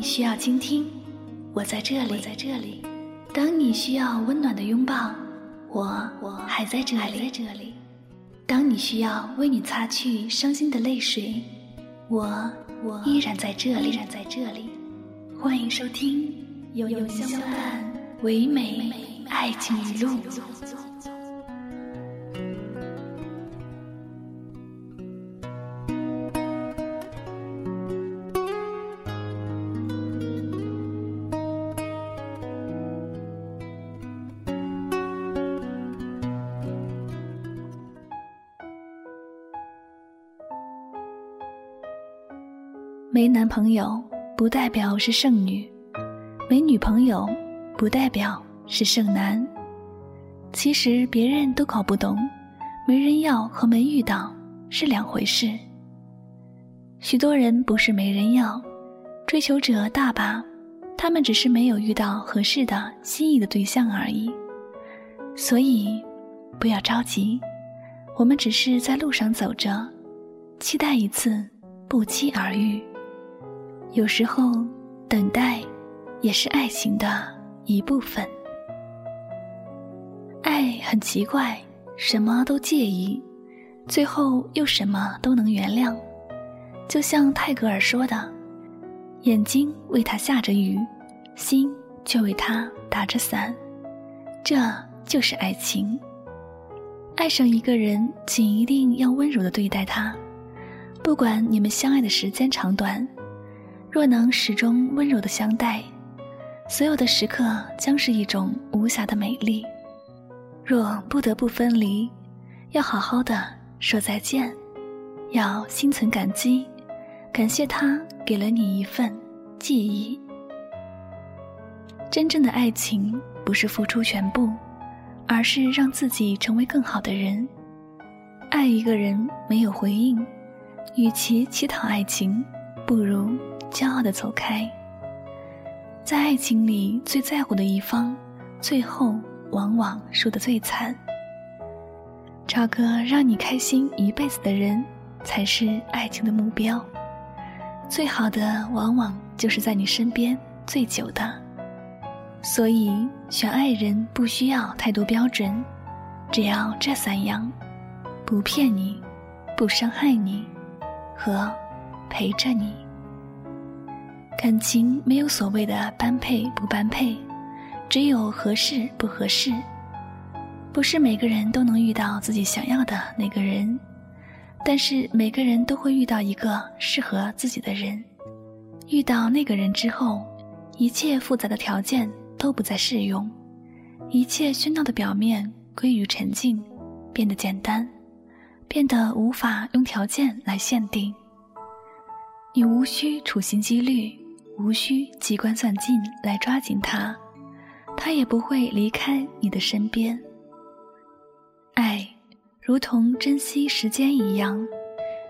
你需要倾听，我在这里；在这里。当你需要温暖的拥抱，我我还在这里；在这里。当你需要为你擦去伤心的泪水，我我依然在这里；依然在这里。欢迎收听《悠悠相伴唯美爱情语录》。没男朋友不代表是剩女，没女朋友不代表是剩男。其实别人都搞不懂，没人要和没遇到是两回事。许多人不是没人要，追求者大把，他们只是没有遇到合适的心仪的对象而已。所以不要着急，我们只是在路上走着，期待一次不期而遇。有时候，等待也是爱情的一部分。爱很奇怪，什么都介意，最后又什么都能原谅。就像泰戈尔说的：“眼睛为他下着雨，心却为他打着伞。”这就是爱情。爱上一个人，请一定要温柔的对待他，不管你们相爱的时间长短。若能始终温柔的相待，所有的时刻将是一种无暇的美丽。若不得不分离，要好好的说再见，要心存感激，感谢他给了你一份记忆。真正的爱情不是付出全部，而是让自己成为更好的人。爱一个人没有回应，与其乞讨爱情，不如。骄傲的走开，在爱情里最在乎的一方，最后往往输得最惨。找个让你开心一辈子的人，才是爱情的目标。最好的往往就是在你身边最久的。所以选爱人不需要太多标准，只要这三样：不骗你，不伤害你，和陪着你。感情没有所谓的般配不般配，只有合适不合适。不是每个人都能遇到自己想要的那个人，但是每个人都会遇到一个适合自己的人。遇到那个人之后，一切复杂的条件都不再适用，一切喧闹的表面归于沉静，变得简单，变得无法用条件来限定。你无需处心积虑。无需机关算尽来抓紧他，他也不会离开你的身边。爱，如同珍惜时间一样，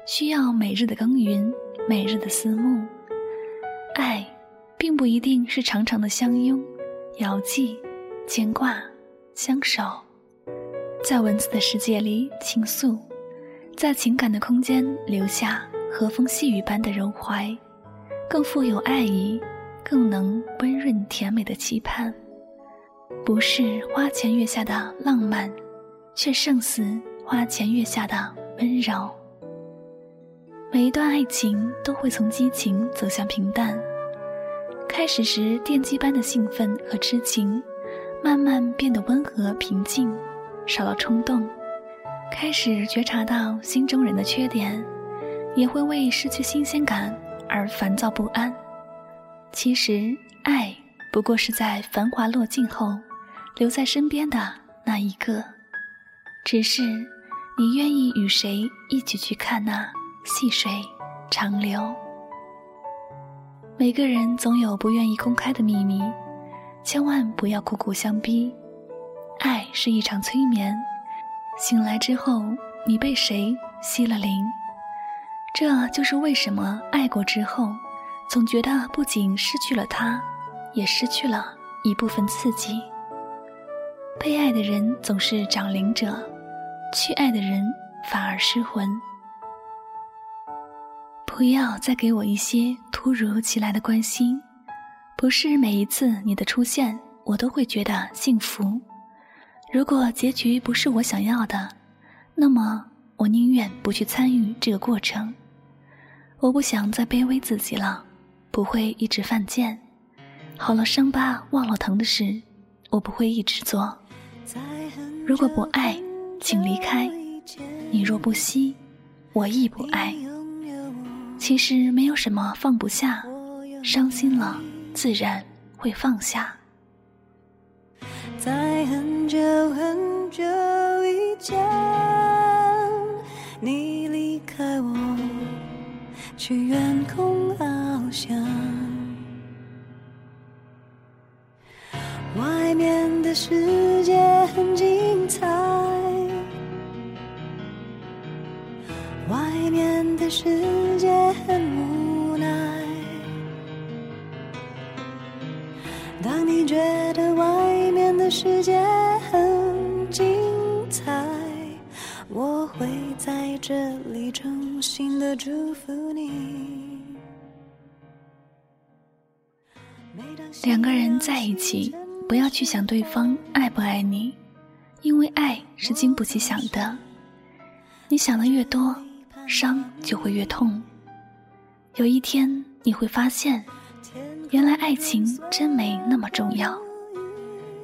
需要每日的耕耘，每日的思慕。爱，并不一定是长长的相拥、遥寄、牵挂、相守，在文字的世界里倾诉，在情感的空间留下和风细雨般的柔怀。更富有爱意，更能温润甜美的期盼，不是花前月下的浪漫，却胜似花前月下的温柔。每一段爱情都会从激情走向平淡，开始时电击般的兴奋和痴情，慢慢变得温和平静，少了冲动，开始觉察到心中人的缺点，也会为失去新鲜感。而烦躁不安，其实爱不过是在繁华落尽后，留在身边的那一个。只是你愿意与谁一起去看那细水长流？每个人总有不愿意公开的秘密，千万不要苦苦相逼。爱是一场催眠，醒来之后，你被谁吸了灵？这就是为什么爱过之后，总觉得不仅失去了他，也失去了一部分刺激。被爱的人总是长灵者，去爱的人反而失魂。不要再给我一些突如其来的关心，不是每一次你的出现，我都会觉得幸福。如果结局不是我想要的，那么我宁愿不去参与这个过程。我不想再卑微自己了，不会一直犯贱。好了伤疤忘了疼的事，我不会一直做。如果不爱，请离开。你若不惜，我亦不爱。其实没有什么放不下，伤心了自然会放下。在很久很久去远空翱翔。外面的世这里衷心的祝福你。两个人在一起，不要去想对方爱不爱你，因为爱是经不起想的。你想的越多，伤就会越痛。有一天你会发现，原来爱情真没那么重要。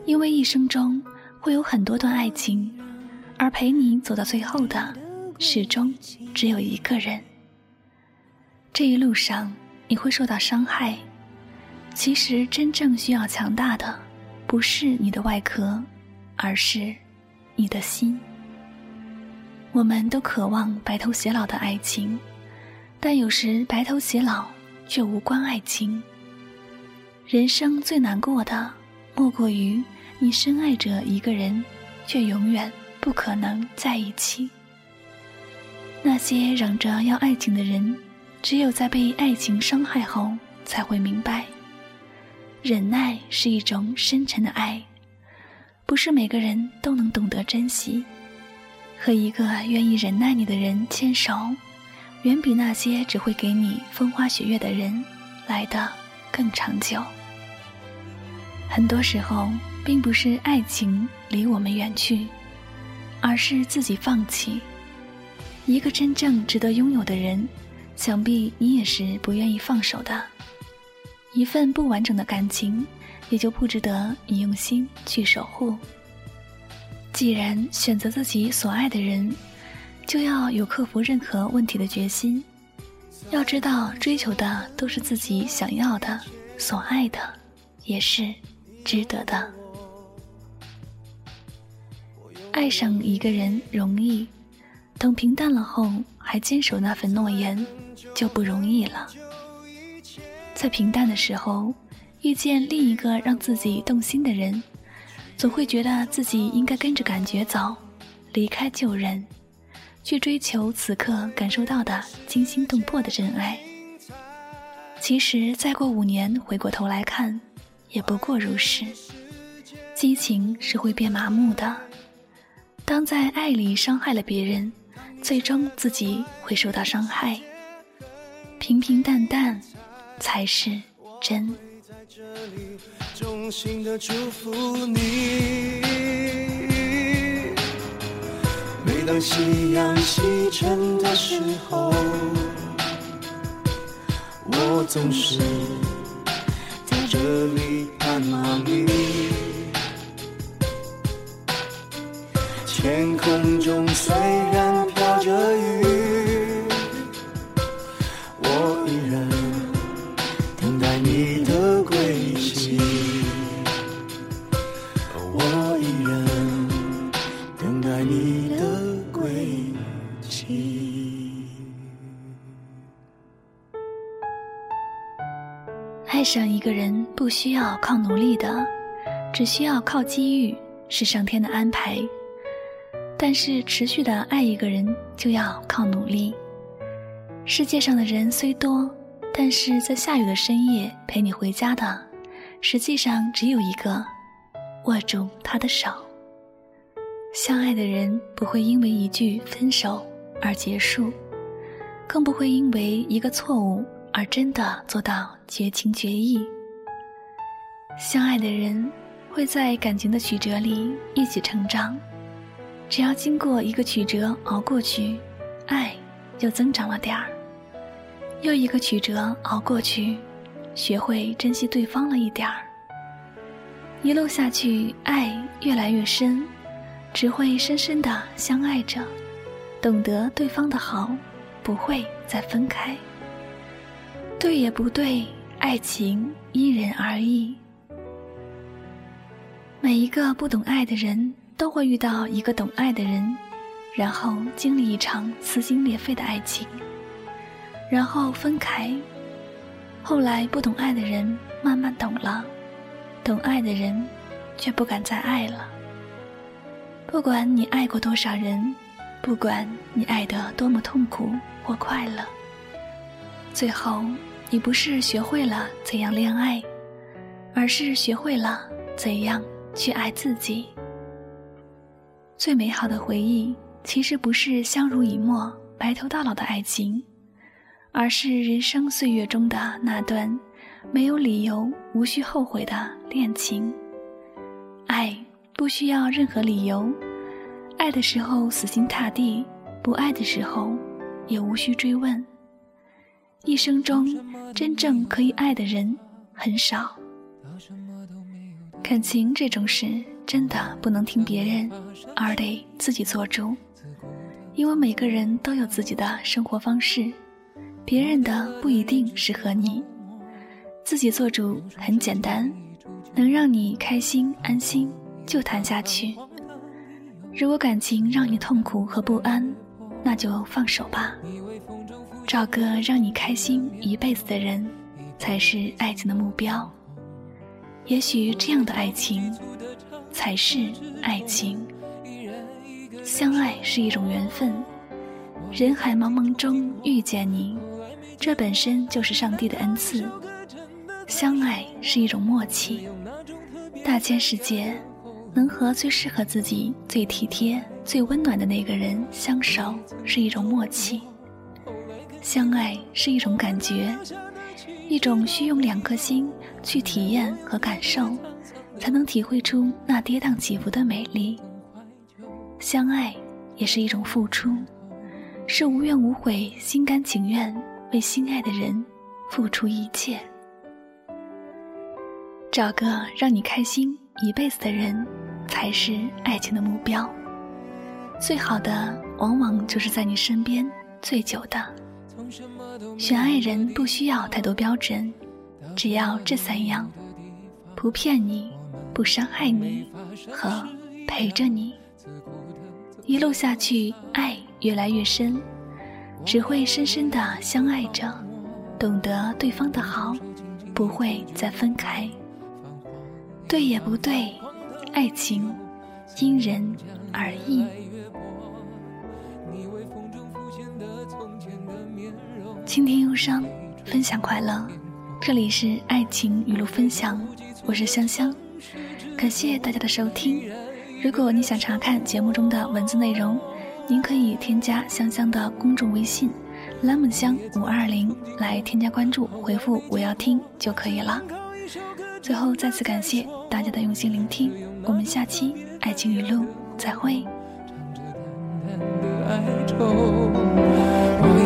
因为一生中会有很多段爱情，而陪你走到最后的，始终只有一个人。这一路上你会受到伤害。其实，真正需要强大的，不是你的外壳，而是你的心。我们都渴望白头偕老的爱情，但有时白头偕老却无关爱情。人生最难过的，莫过于你深爱着一个人，却永远不可能在一起。那些嚷着要爱情的人，只有在被爱情伤害后，才会明白。忍耐是一种深沉的爱，不是每个人都能懂得珍惜。和一个愿意忍耐你的人牵手，远比那些只会给你风花雪月的人来的更长久。很多时候，并不是爱情离我们远去，而是自己放弃。一个真正值得拥有的人，想必你也是不愿意放手的。一份不完整的感情，也就不值得你用心去守护。既然选择自己所爱的人，就要有克服任何问题的决心。要知道，追求的都是自己想要的，所爱的也是值得的。爱上一个人容易，等平淡了后还坚守那份诺言，就不容易了。在平淡的时候，遇见另一个让自己动心的人，总会觉得自己应该跟着感觉走，离开旧人，去追求此刻感受到的惊心动魄的真爱。其实再过五年回过头来看，也不过如是。激情是会变麻木的，当在爱里伤害了别人，最终自己会受到伤害。平平淡淡。才是真。衷心的祝福你。每当夕阳西沉的时候，我总是在这里盼望你。天空中虽然爱上一个人不需要靠努力的，只需要靠机遇，是上天的安排。但是持续的爱一个人就要靠努力。世界上的人虽多，但是在下雨的深夜陪你回家的，实际上只有一个。握住他的手。相爱的人不会因为一句分手而结束，更不会因为一个错误。而真的做到绝情绝义，相爱的人会在感情的曲折里一起成长，只要经过一个曲折熬过去，爱又增长了点儿；又一个曲折熬过去，学会珍惜对方了一点儿。一路下去，爱越来越深，只会深深的相爱着，懂得对方的好，不会再分开。对也不对，爱情因人而异。每一个不懂爱的人都会遇到一个懂爱的人，然后经历一场撕心裂肺的爱情，然后分开。后来不懂爱的人慢慢懂了，懂爱的人却不敢再爱了。不管你爱过多少人，不管你爱得多么痛苦或快乐。最后，你不是学会了怎样恋爱，而是学会了怎样去爱自己。最美好的回忆，其实不是相濡以沫、白头到老的爱情，而是人生岁月中的那段没有理由、无需后悔的恋情。爱不需要任何理由，爱的时候死心塌地，不爱的时候也无需追问。一生中真正可以爱的人很少，感情这种事真的不能听别人，而得自己做主。因为每个人都有自己的生活方式，别人的不一定适合你。自己做主很简单，能让你开心安心就谈下去。如果感情让你痛苦和不安，那就放手吧。找个让你开心一辈子的人，才是爱情的目标。也许这样的爱情，才是爱情。相爱是一种缘分，人海茫茫中遇见你，这本身就是上帝的恩赐。相爱是一种默契，大千世界，能和最适合自己、最体贴、最温暖的那个人相守，是一种默契。相爱是一种感觉，一种需用两颗心去体验和感受，才能体会出那跌宕起伏的美丽。相爱也是一种付出，是无怨无悔、心甘情愿为心爱的人付出一切。找个让你开心一辈子的人，才是爱情的目标。最好的，往往就是在你身边最久的。选爱人不需要太多标准，只要这三样：不骗你，不伤害你，和陪着你。一路下去，爱越来越深，只会深深的相爱着，懂得对方的好，不会再分开。对也不对，爱情因人而异。倾听忧伤，分享快乐。这里是爱情语录分享，我是香香，感谢大家的收听。如果你想查看节目中的文字内容，您可以添加香香的公众微信“ lemon 香五二零”来添加关注，回复“我要听”就可以了。最后再次感谢大家的用心聆听，我们下期爱情语录再会。我